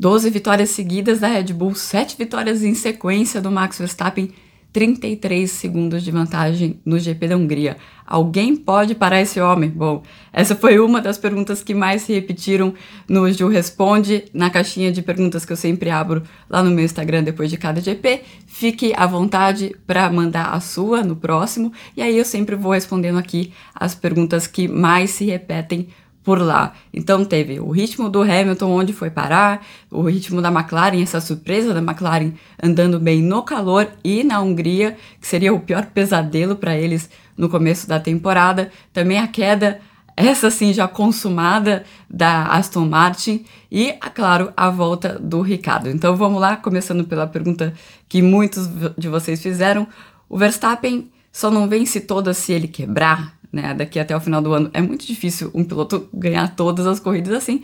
12 vitórias seguidas da Red Bull, 7 vitórias em sequência do Max Verstappen, 33 segundos de vantagem no GP da Hungria. Alguém pode parar esse homem? Bom, essa foi uma das perguntas que mais se repetiram no Ju Responde, na caixinha de perguntas que eu sempre abro lá no meu Instagram depois de cada GP. Fique à vontade para mandar a sua no próximo, e aí eu sempre vou respondendo aqui as perguntas que mais se repetem por lá. Então teve o ritmo do Hamilton, onde foi parar, o ritmo da McLaren, essa surpresa da McLaren andando bem no calor e na Hungria, que seria o pior pesadelo para eles no começo da temporada. Também a queda, essa sim já consumada da Aston Martin e, claro, a volta do Ricardo. Então vamos lá, começando pela pergunta que muitos de vocês fizeram. O Verstappen só não vence toda se ele quebrar? Né? Daqui até o final do ano é muito difícil um piloto ganhar todas as corridas assim.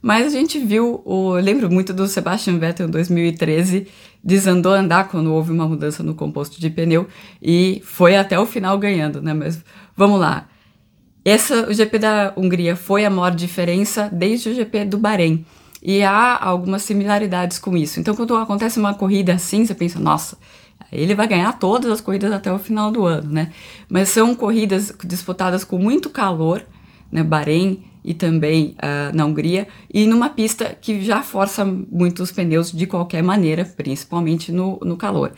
Mas a gente viu, o, lembro muito do Sebastian Vettel em 2013, desandou a andar quando houve uma mudança no composto de pneu e foi até o final ganhando, né? Mas vamos lá. Essa, o GP da Hungria foi a maior diferença desde o GP do Bahrein. E há algumas similaridades com isso. Então, quando acontece uma corrida assim, você pensa, nossa, ele vai ganhar todas as corridas até o final do ano, né? Mas são corridas disputadas com muito calor, né? Bahrein e também uh, na Hungria, e numa pista que já força muito os pneus de qualquer maneira, principalmente no, no calor.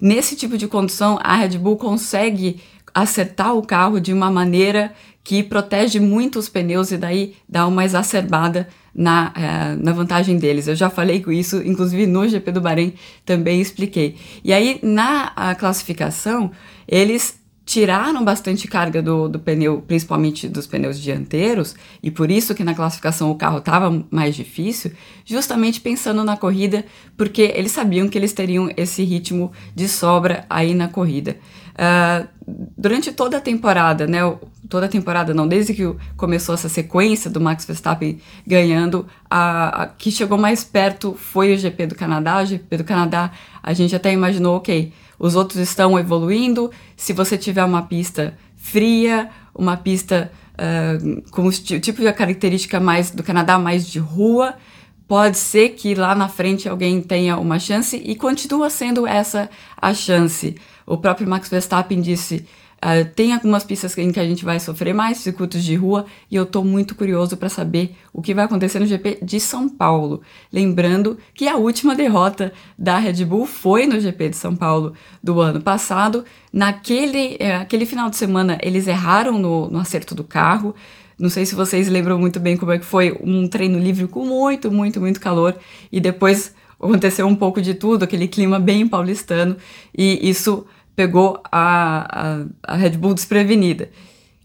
Nesse tipo de condição, a Red Bull consegue acertar o carro de uma maneira que protege muito os pneus e daí dá uma exacerbada na, uh, na vantagem deles. Eu já falei com isso, inclusive no GP do Bahrein também expliquei. E aí, na classificação, eles tiraram bastante carga do, do pneu, principalmente dos pneus dianteiros, e por isso que na classificação o carro estava mais difícil, justamente pensando na corrida, porque eles sabiam que eles teriam esse ritmo de sobra aí na corrida. Uh, durante toda a temporada, né, toda a temporada não, desde que começou essa sequência do Max Verstappen ganhando, a, a, que chegou mais perto foi o GP do Canadá, o GP do Canadá a gente até imaginou, ok, os outros estão evoluindo. Se você tiver uma pista fria, uma pista uh, com o tipo de característica mais do Canadá, mais de rua, pode ser que lá na frente alguém tenha uma chance e continua sendo essa a chance. O próprio Max Verstappen disse Uh, tem algumas pistas em que a gente vai sofrer mais, circuitos de rua, e eu estou muito curioso para saber o que vai acontecer no GP de São Paulo. Lembrando que a última derrota da Red Bull foi no GP de São Paulo do ano passado. Naquele é, aquele final de semana, eles erraram no, no acerto do carro. Não sei se vocês lembram muito bem como é que foi um treino livre com muito, muito, muito calor, e depois aconteceu um pouco de tudo, aquele clima bem paulistano, e isso pegou a, a, a Red Bull desprevenida.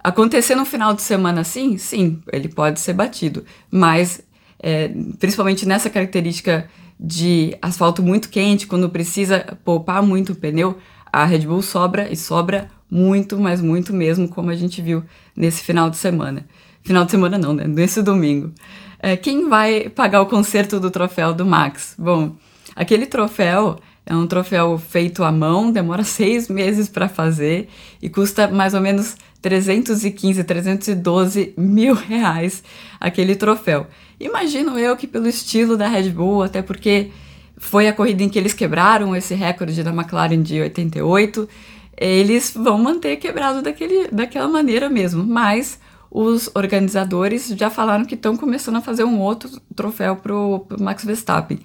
Acontecer no final de semana assim, sim, ele pode ser batido, mas é, principalmente nessa característica de asfalto muito quente, quando precisa poupar muito o pneu, a Red Bull sobra e sobra muito, mas muito mesmo, como a gente viu nesse final de semana. Final de semana não, né? Nesse domingo. É, quem vai pagar o conserto do troféu do Max? Bom, aquele troféu é um troféu feito à mão, demora seis meses para fazer e custa mais ou menos 315, 312 mil reais aquele troféu. Imagino eu que pelo estilo da Red Bull, até porque foi a corrida em que eles quebraram esse recorde da McLaren de 88, eles vão manter quebrado daquele, daquela maneira mesmo. Mas os organizadores já falaram que estão começando a fazer um outro troféu para o Max Verstappen.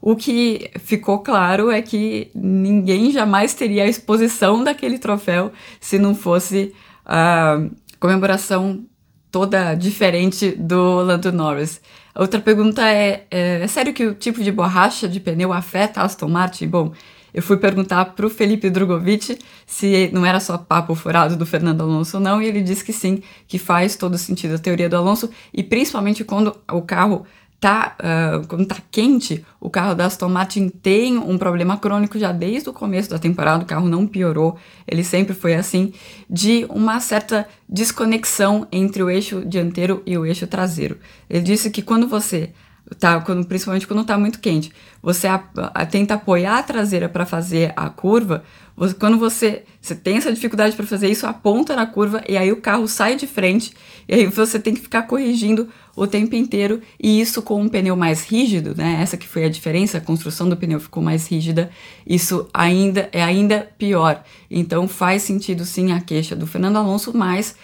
O que ficou claro é que ninguém jamais teria a exposição daquele troféu se não fosse a comemoração toda diferente do Lando Norris. Outra pergunta é, é, é sério que o tipo de borracha de pneu afeta Aston Martin? Bom, eu fui perguntar para o Felipe Drogovic se não era só papo furado do Fernando Alonso ou não, e ele disse que sim, que faz todo sentido a teoria do Alonso, e principalmente quando o carro tá, uh, quando tá quente, o carro da Aston Martin tem um problema crônico já desde o começo da temporada, o carro não piorou, ele sempre foi assim, de uma certa desconexão entre o eixo dianteiro e o eixo traseiro. Ele disse que quando você tá, quando, principalmente quando tá muito quente, você a, a, tenta apoiar a traseira para fazer a curva, você, quando você, você tem essa dificuldade para fazer isso, aponta na curva e aí o carro sai de frente e aí você tem que ficar corrigindo o tempo inteiro e isso com um pneu mais rígido, né? Essa que foi a diferença, a construção do pneu ficou mais rígida, isso ainda é ainda pior. Então faz sentido sim a queixa do Fernando Alonso, mas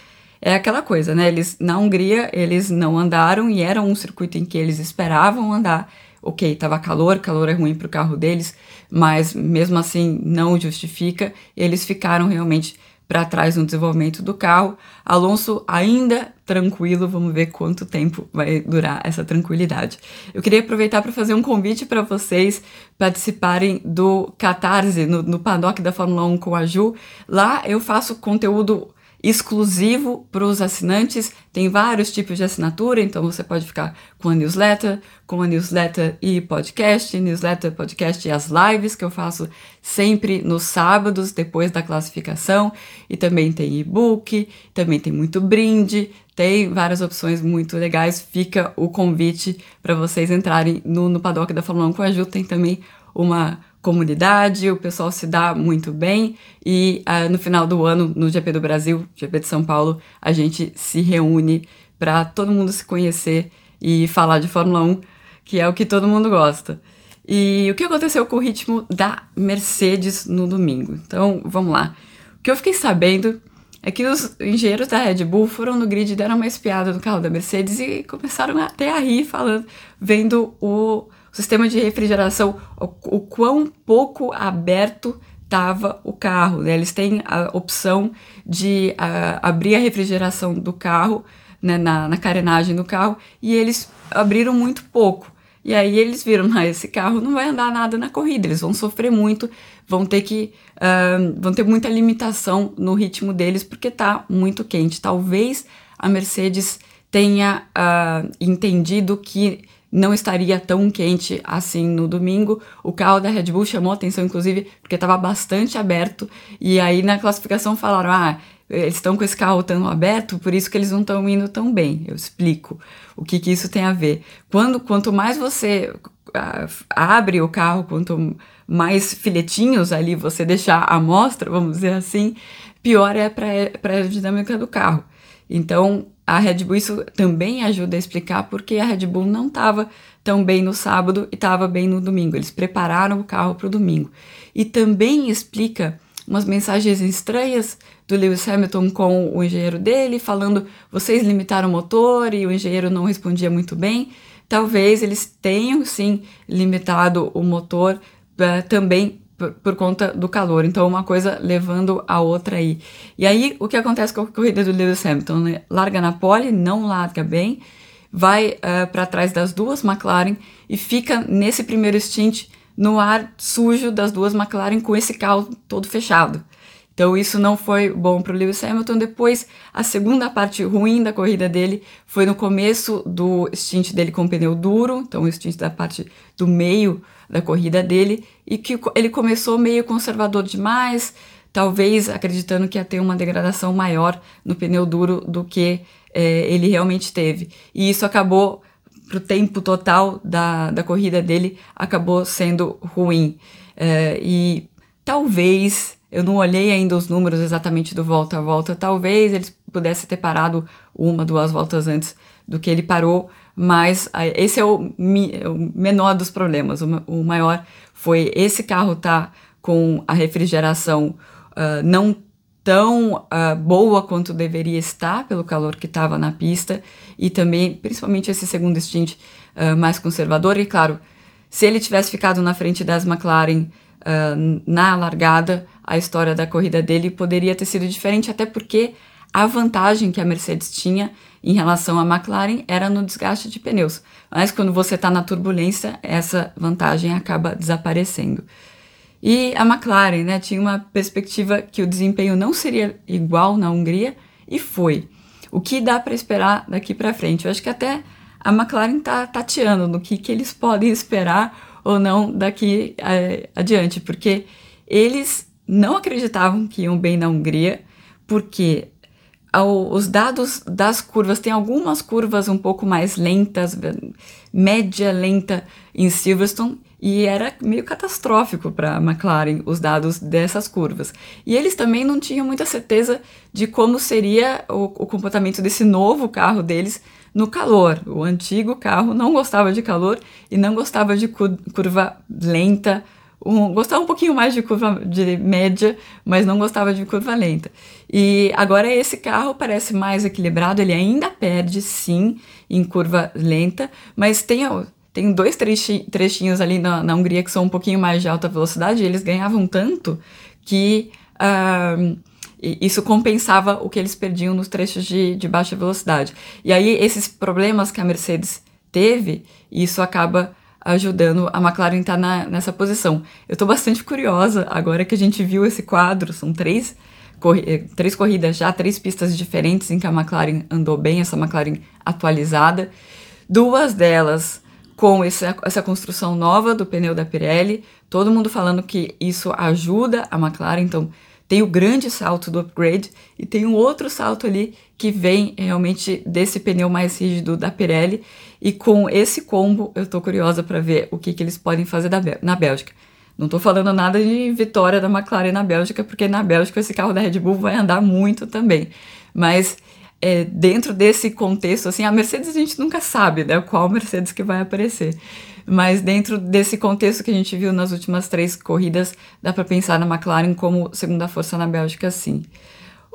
é aquela coisa, né? Eles na Hungria eles não andaram e era um circuito em que eles esperavam andar. Ok, tava calor, calor é ruim para o carro deles, mas mesmo assim não justifica. Eles ficaram realmente para trás no desenvolvimento do carro. Alonso ainda tranquilo, vamos ver quanto tempo vai durar essa tranquilidade. Eu queria aproveitar para fazer um convite para vocês participarem do Catarse no, no paddock da Fórmula 1 com a Ju. Lá eu faço conteúdo exclusivo para os assinantes. Tem vários tipos de assinatura, então você pode ficar com a newsletter, com a newsletter e podcast, newsletter, podcast e as lives que eu faço sempre nos sábados depois da classificação. E também tem e-book, também tem muito brinde, tem várias opções muito legais. Fica o convite para vocês entrarem no, no paddock da Fórmula 1 com a Ju. Tem também uma comunidade, o pessoal se dá muito bem e uh, no final do ano, no GP do Brasil, GP de São Paulo, a gente se reúne para todo mundo se conhecer e falar de Fórmula 1, que é o que todo mundo gosta. E o que aconteceu com o ritmo da Mercedes no domingo? Então, vamos lá. O que eu fiquei sabendo é que os engenheiros da Red Bull foram no grid, deram uma espiada no carro da Mercedes e começaram até a rir, falando, vendo o o sistema de refrigeração, o, o quão pouco aberto estava o carro. Né? Eles têm a opção de abrir a refrigeração do carro, né, na, na carenagem do carro, e eles abriram muito pouco. E aí eles viram, ah, esse carro não vai andar nada na corrida, eles vão sofrer muito, vão ter que uh, vão ter muita limitação no ritmo deles porque tá muito quente. Talvez a Mercedes tenha uh, entendido que não estaria tão quente assim no domingo. O carro da Red Bull chamou atenção, inclusive, porque estava bastante aberto. E aí na classificação falaram: ah, eles estão com esse carro tão aberto, por isso que eles não estão indo tão bem. Eu explico o que, que isso tem a ver. Quando, quanto mais você uh, abre o carro, quanto mais filetinhos ali você deixar à mostra, vamos dizer assim, pior é para a aerodinâmica do carro. Então, a Red Bull isso também ajuda a explicar porque a Red Bull não estava tão bem no sábado e estava bem no domingo. Eles prepararam o carro para o domingo. E também explica umas mensagens estranhas do Lewis Hamilton com o engenheiro dele, falando vocês limitaram o motor e o engenheiro não respondia muito bem. Talvez eles tenham sim limitado o motor uh, também por, por, conta do calor. Então, uma coisa levando a outra aí. E aí, o que acontece com a corrida do Lewis Hamilton? Né? Larga na pole, não larga bem, vai uh, eh, para trás das duas McLaren e fica nesse primeiro stint no ar sujo das duas McLaren com esse carro todo fechado. Então isso não foi bom para o Lewis Hamilton. Depois, a segunda parte ruim da corrida dele foi no começo do stint dele com pneu duro, então o stint da parte do meio da corrida dele, e que ele começou meio conservador demais, talvez acreditando que ia ter uma degradação maior no pneu duro do que é, ele realmente teve. E isso acabou, para o tempo total da, da corrida dele, acabou sendo ruim. É, e talvez eu não olhei ainda os números exatamente do volta a volta. Talvez ele pudesse ter parado uma, duas voltas antes do que ele parou, mas esse é o, é o menor dos problemas. O, o, maior foi esse carro tá com a refrigeração uh, não tão uh, boa quanto deveria estar pelo calor que estava na pista e também, principalmente esse segundo stint uh, mais conservador. E claro, se ele tivesse ficado na frente das McLaren na largada, a história da corrida dele poderia ter sido diferente, até porque a vantagem que a Mercedes tinha em relação à McLaren era no desgaste de pneus. Mas quando você está na turbulência, essa vantagem acaba desaparecendo. E a McLaren né, tinha uma perspectiva que o desempenho não seria igual na Hungria, e foi. O que dá para esperar daqui para frente? Eu acho que até a McLaren está tateando no que, que eles podem esperar ou não daqui é, adiante, porque eles não acreditavam que iam bem na Hungria, porque os dados das curvas, tem algumas curvas um pouco mais lentas, média lenta em Silverstone, e era meio catastrófico para a McLaren os dados dessas curvas. E eles também não tinham muita certeza de como seria o, o comportamento desse novo carro deles no calor. O antigo carro não gostava de calor e não gostava de curva lenta, um, gostava um pouquinho mais de curva de média, mas não gostava de curva lenta. E agora esse carro parece mais equilibrado, ele ainda perde sim em curva lenta, mas tem tem dois trechinhos ali na, na Hungria que são um pouquinho mais de alta velocidade, e eles ganhavam tanto que uh, isso compensava o que eles perdiam nos trechos de, de baixa velocidade. E aí, esses problemas que a Mercedes teve, isso acaba ajudando a McLaren estar na, nessa posição. Eu estou bastante curiosa agora que a gente viu esse quadro, são três, corri três corridas já, três pistas diferentes em que a McLaren andou bem, essa McLaren atualizada. Duas delas com essa, essa construção nova do pneu da Pirelli, todo mundo falando que isso ajuda a McLaren, então tem o grande salto do upgrade e tem um outro salto ali que vem realmente desse pneu mais rígido da Pirelli e com esse combo eu tô curiosa para ver o que, que eles podem fazer na Bélgica. Não tô falando nada de vitória da McLaren na Bélgica, porque na Bélgica esse carro da Red Bull vai andar muito também. Mas é, dentro desse contexto, assim, a Mercedes a gente nunca sabe, né, qual Mercedes que vai aparecer. Mas dentro desse contexto que a gente viu nas últimas três corridas, dá para pensar na McLaren como segunda força na Bélgica, sim.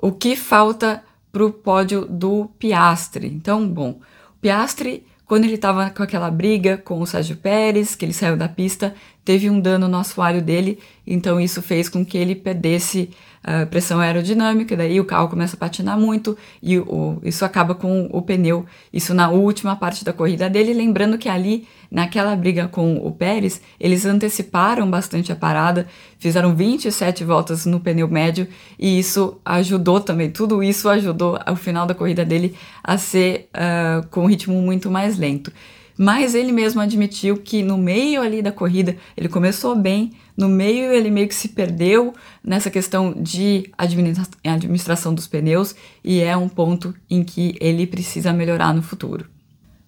O que falta para o pódio do Piastre? Então, bom, o Piastre, quando ele estava com aquela briga com o Sérgio Pérez, que ele saiu da pista, teve um dano no assoalho dele, então isso fez com que ele perdesse uh, pressão aerodinâmica, daí o carro começa a patinar muito e o, isso acaba com o pneu, isso na última parte da corrida dele, lembrando que ali, naquela briga com o Pérez, eles anteciparam bastante a parada, fizeram 27 voltas no pneu médio e isso ajudou também, tudo isso ajudou ao final da corrida dele a ser uh, com um ritmo muito mais lento. Mas ele mesmo admitiu que no meio ali da corrida ele começou bem, no meio ele meio que se perdeu nessa questão de administra administração dos pneus e é um ponto em que ele precisa melhorar no futuro.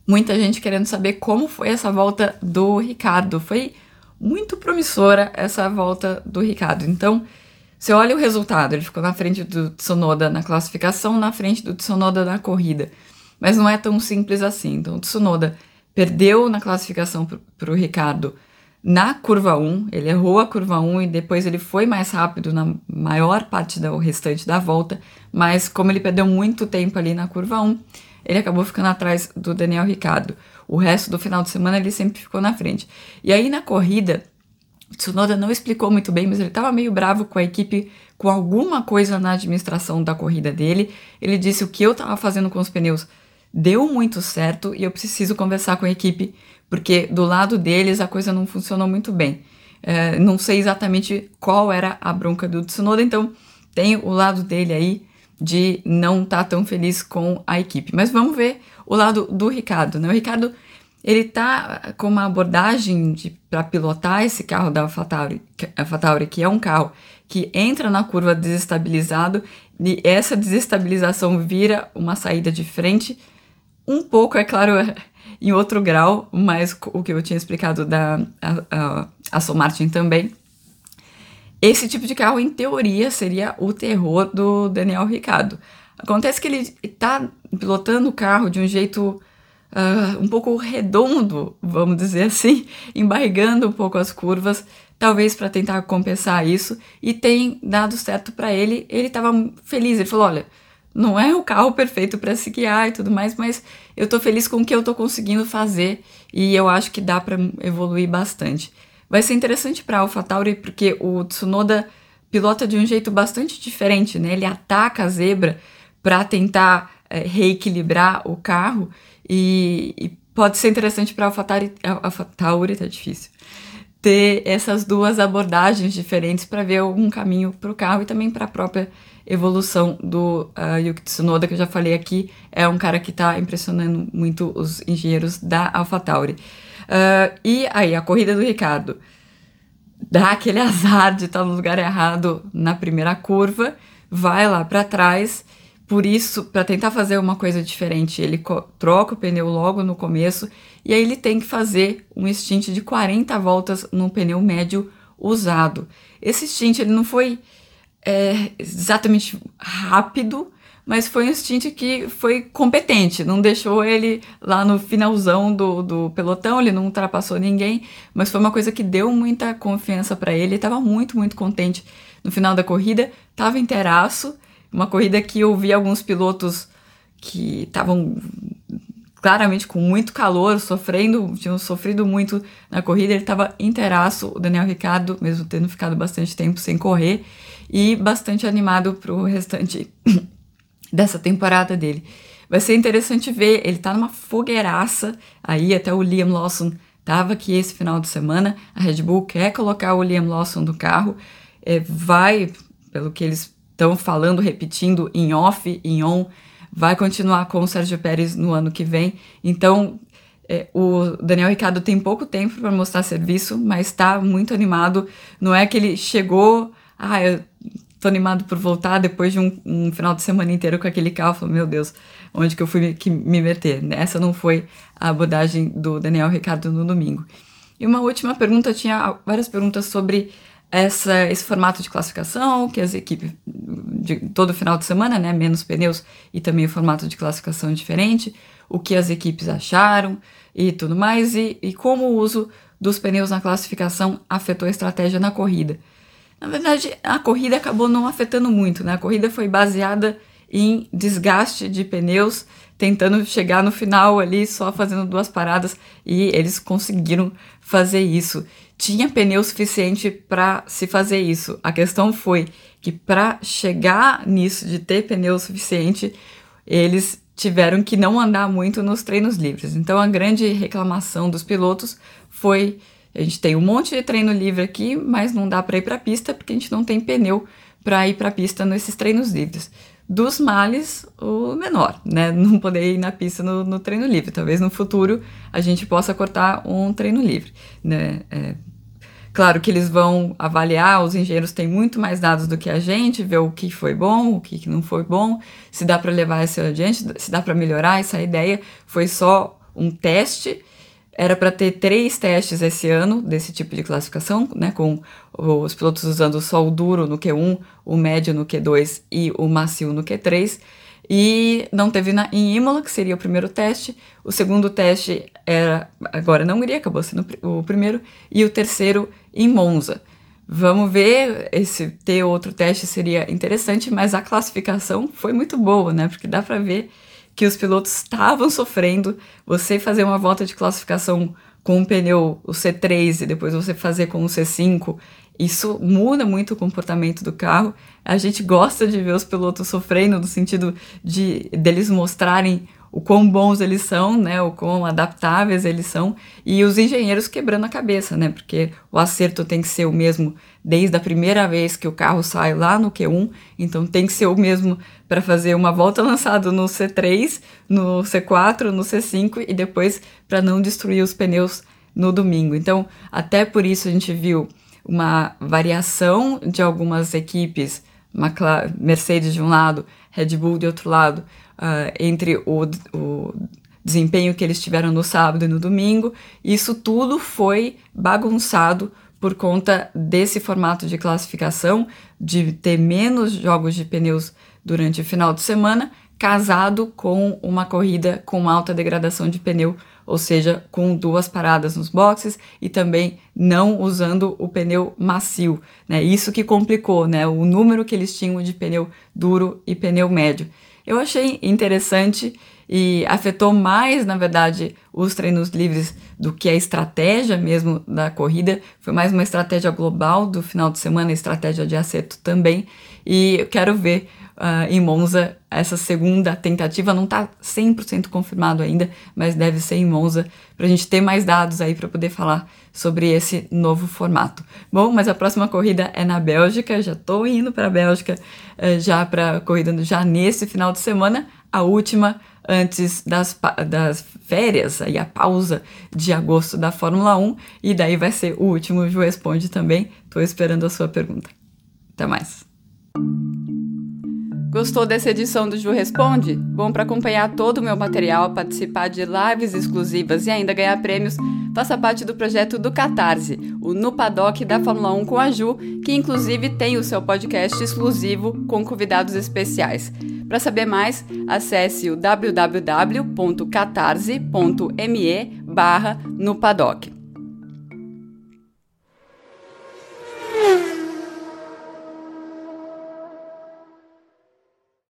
Muita gente querendo saber como foi essa volta do Ricardo. Foi muito promissora essa volta do Ricardo. Então, você olha o resultado, ele ficou na frente do Tsunoda na classificação, na frente do Tsunoda na corrida. Mas não é tão simples assim. Então, o Tsunoda perdeu na classificação para o Ricardo na curva 1, ele errou a curva 1 e depois ele foi mais rápido na maior parte do restante da volta, mas como ele perdeu muito tempo ali na curva 1, ele acabou ficando atrás do Daniel Ricardo. O resto do final de semana ele sempre ficou na frente. E aí na corrida, Tsunoda não explicou muito bem, mas ele estava meio bravo com a equipe, com alguma coisa na administração da corrida dele. Ele disse o que eu estava fazendo com os pneus deu muito certo e eu preciso conversar com a equipe, porque do lado deles a coisa não funcionou muito bem. É, não sei exatamente qual era a bronca do Tsunoda, então tem o lado dele aí de não estar tá tão feliz com a equipe. Mas vamos ver o lado do Ricardo, né? O Ricardo, ele tá com uma abordagem para pilotar esse carro da AlphaTauri, que é um carro que entra na curva desestabilizado e essa desestabilização vira uma saída de frente um pouco, é claro, em outro grau, mas o que eu tinha explicado da Aston Martin também. Esse tipo de carro, em teoria, seria o terror do Daniel Ricciardo. Acontece que ele está pilotando o carro de um jeito uh, um pouco redondo, vamos dizer assim, embarrigando um pouco as curvas, talvez para tentar compensar isso, e tem dado certo para ele. Ele estava feliz, ele falou: olha não é o carro perfeito para se guiar e tudo mais, mas eu tô feliz com o que eu tô conseguindo fazer e eu acho que dá para evoluir bastante. Vai ser interessante para AlphaTauri porque o Tsunoda pilota de um jeito bastante diferente, né? Ele ataca a zebra para tentar é, reequilibrar o carro e, e pode ser interessante para AlphaTauri, AlphaTauri tá difícil, ter essas duas abordagens diferentes para ver algum caminho para o carro e também para a própria evolução do uh, Yuki Tsunoda, que eu já falei aqui, é um cara que está impressionando muito os engenheiros da AlphaTauri. Uh, e aí, a corrida do Ricardo dá aquele azar de estar tá no lugar errado na primeira curva, vai lá para trás. Por isso, para tentar fazer uma coisa diferente, ele troca o pneu logo no começo e aí ele tem que fazer um stint de 40 voltas num pneu médio usado. Esse stint ele não foi é, exatamente rápido, mas foi um stint que foi competente, não deixou ele lá no finalzão do, do pelotão, ele não ultrapassou ninguém, mas foi uma coisa que deu muita confiança para ele, estava muito, muito contente no final da corrida, estava inteiraço, uma corrida que eu vi alguns pilotos que estavam claramente com muito calor, sofrendo, tinham sofrido muito na corrida, ele estava inteiraço, o Daniel Ricardo, mesmo tendo ficado bastante tempo sem correr, e bastante animado para o restante dessa temporada dele. Vai ser interessante ver, ele tá numa fogueiraça, aí até o Liam Lawson tava aqui esse final de semana, a Red Bull quer colocar o Liam Lawson do carro, é, vai, pelo que eles estão falando, repetindo em off, em on, vai continuar com o Sérgio Pérez no ano que vem. Então, é, o Daniel Ricardo tem pouco tempo para mostrar serviço, mas está muito animado. Não é que ele chegou, ah, eu tô animado por voltar depois de um, um final de semana inteiro com aquele carro. Falei, meu Deus, onde que eu fui me, que me meter? Essa não foi a abordagem do Daniel Ricardo no domingo. E uma última pergunta, tinha várias perguntas sobre essa, esse formato de classificação que as equipes de todo final de semana, né, menos pneus e também o formato de classificação diferente, o que as equipes acharam e tudo mais e, e como o uso dos pneus na classificação afetou a estratégia na corrida. Na verdade, a corrida acabou não afetando muito, né? A corrida foi baseada em desgaste de pneus, tentando chegar no final ali só fazendo duas paradas e eles conseguiram fazer isso. Tinha pneu suficiente para se fazer isso. A questão foi que para chegar nisso de ter pneu suficiente, eles tiveram que não andar muito nos treinos livres. Então a grande reclamação dos pilotos foi a gente tem um monte de treino livre aqui, mas não dá para ir para a pista porque a gente não tem pneu para ir para a pista nesses treinos livres. Dos males, o menor, né? Não poder ir na pista no, no treino livre. Talvez no futuro a gente possa cortar um treino livre, né? É, Claro que eles vão avaliar, os engenheiros têm muito mais dados do que a gente, ver o que foi bom, o que não foi bom, se dá para levar isso adiante, se dá para melhorar. Essa ideia foi só um teste era para ter três testes esse ano desse tipo de classificação, né, com os pilotos usando só o duro no Q1, o médio no Q2 e o macio no Q3. E não teve na, em Imola, que seria o primeiro teste. O segundo teste era agora na Hungria, acabou sendo o primeiro. E o terceiro em Monza. Vamos ver, esse ter outro teste seria interessante, mas a classificação foi muito boa, né? Porque dá para ver que os pilotos estavam sofrendo. Você fazer uma volta de classificação com um pneu, o C3, e depois você fazer com o C5, isso muda muito o comportamento do carro. A gente gosta de ver os pilotos sofrendo no sentido de deles mostrarem o quão bons eles são, né, o quão adaptáveis eles são, e os engenheiros quebrando a cabeça, né, porque o acerto tem que ser o mesmo desde a primeira vez que o carro sai lá no Q1, então tem que ser o mesmo para fazer uma volta lançada no C3, no C4, no C5 e depois para não destruir os pneus no domingo. Então, até por isso a gente viu uma variação de algumas equipes, Mercedes de um lado, Red Bull de outro lado, uh, entre o, o desempenho que eles tiveram no sábado e no domingo. Isso tudo foi bagunçado por conta desse formato de classificação, de ter menos jogos de pneus durante o final de semana, casado com uma corrida com alta degradação de pneu, ou seja, com duas paradas nos boxes e também não usando o pneu macio. Né? Isso que complicou né? o número que eles tinham de pneu duro e pneu médio. Eu achei interessante e afetou mais, na verdade, os treinos livres do que a estratégia mesmo da corrida. Foi mais uma estratégia global do final de semana, estratégia de acerto também. E eu quero ver uh, em Monza. Essa segunda tentativa não está 100% confirmado ainda, mas deve ser em Monza, para a gente ter mais dados aí para poder falar sobre esse novo formato. Bom, mas a próxima corrida é na Bélgica, já estou indo para a Bélgica, uh, já para a corrida já nesse final de semana, a última antes das, das férias e a pausa de agosto da Fórmula 1, e daí vai ser o último Ju Responde também. Estou esperando a sua pergunta. Até mais. Gostou dessa edição do Ju Responde? Bom, para acompanhar todo o meu material, participar de lives exclusivas e ainda ganhar prêmios, faça parte do projeto do Catarse, o No Paddock da Fórmula 1 com a Ju, que inclusive tem o seu podcast exclusivo com convidados especiais. Para saber mais, acesse o www.catarse.me barra no paddock.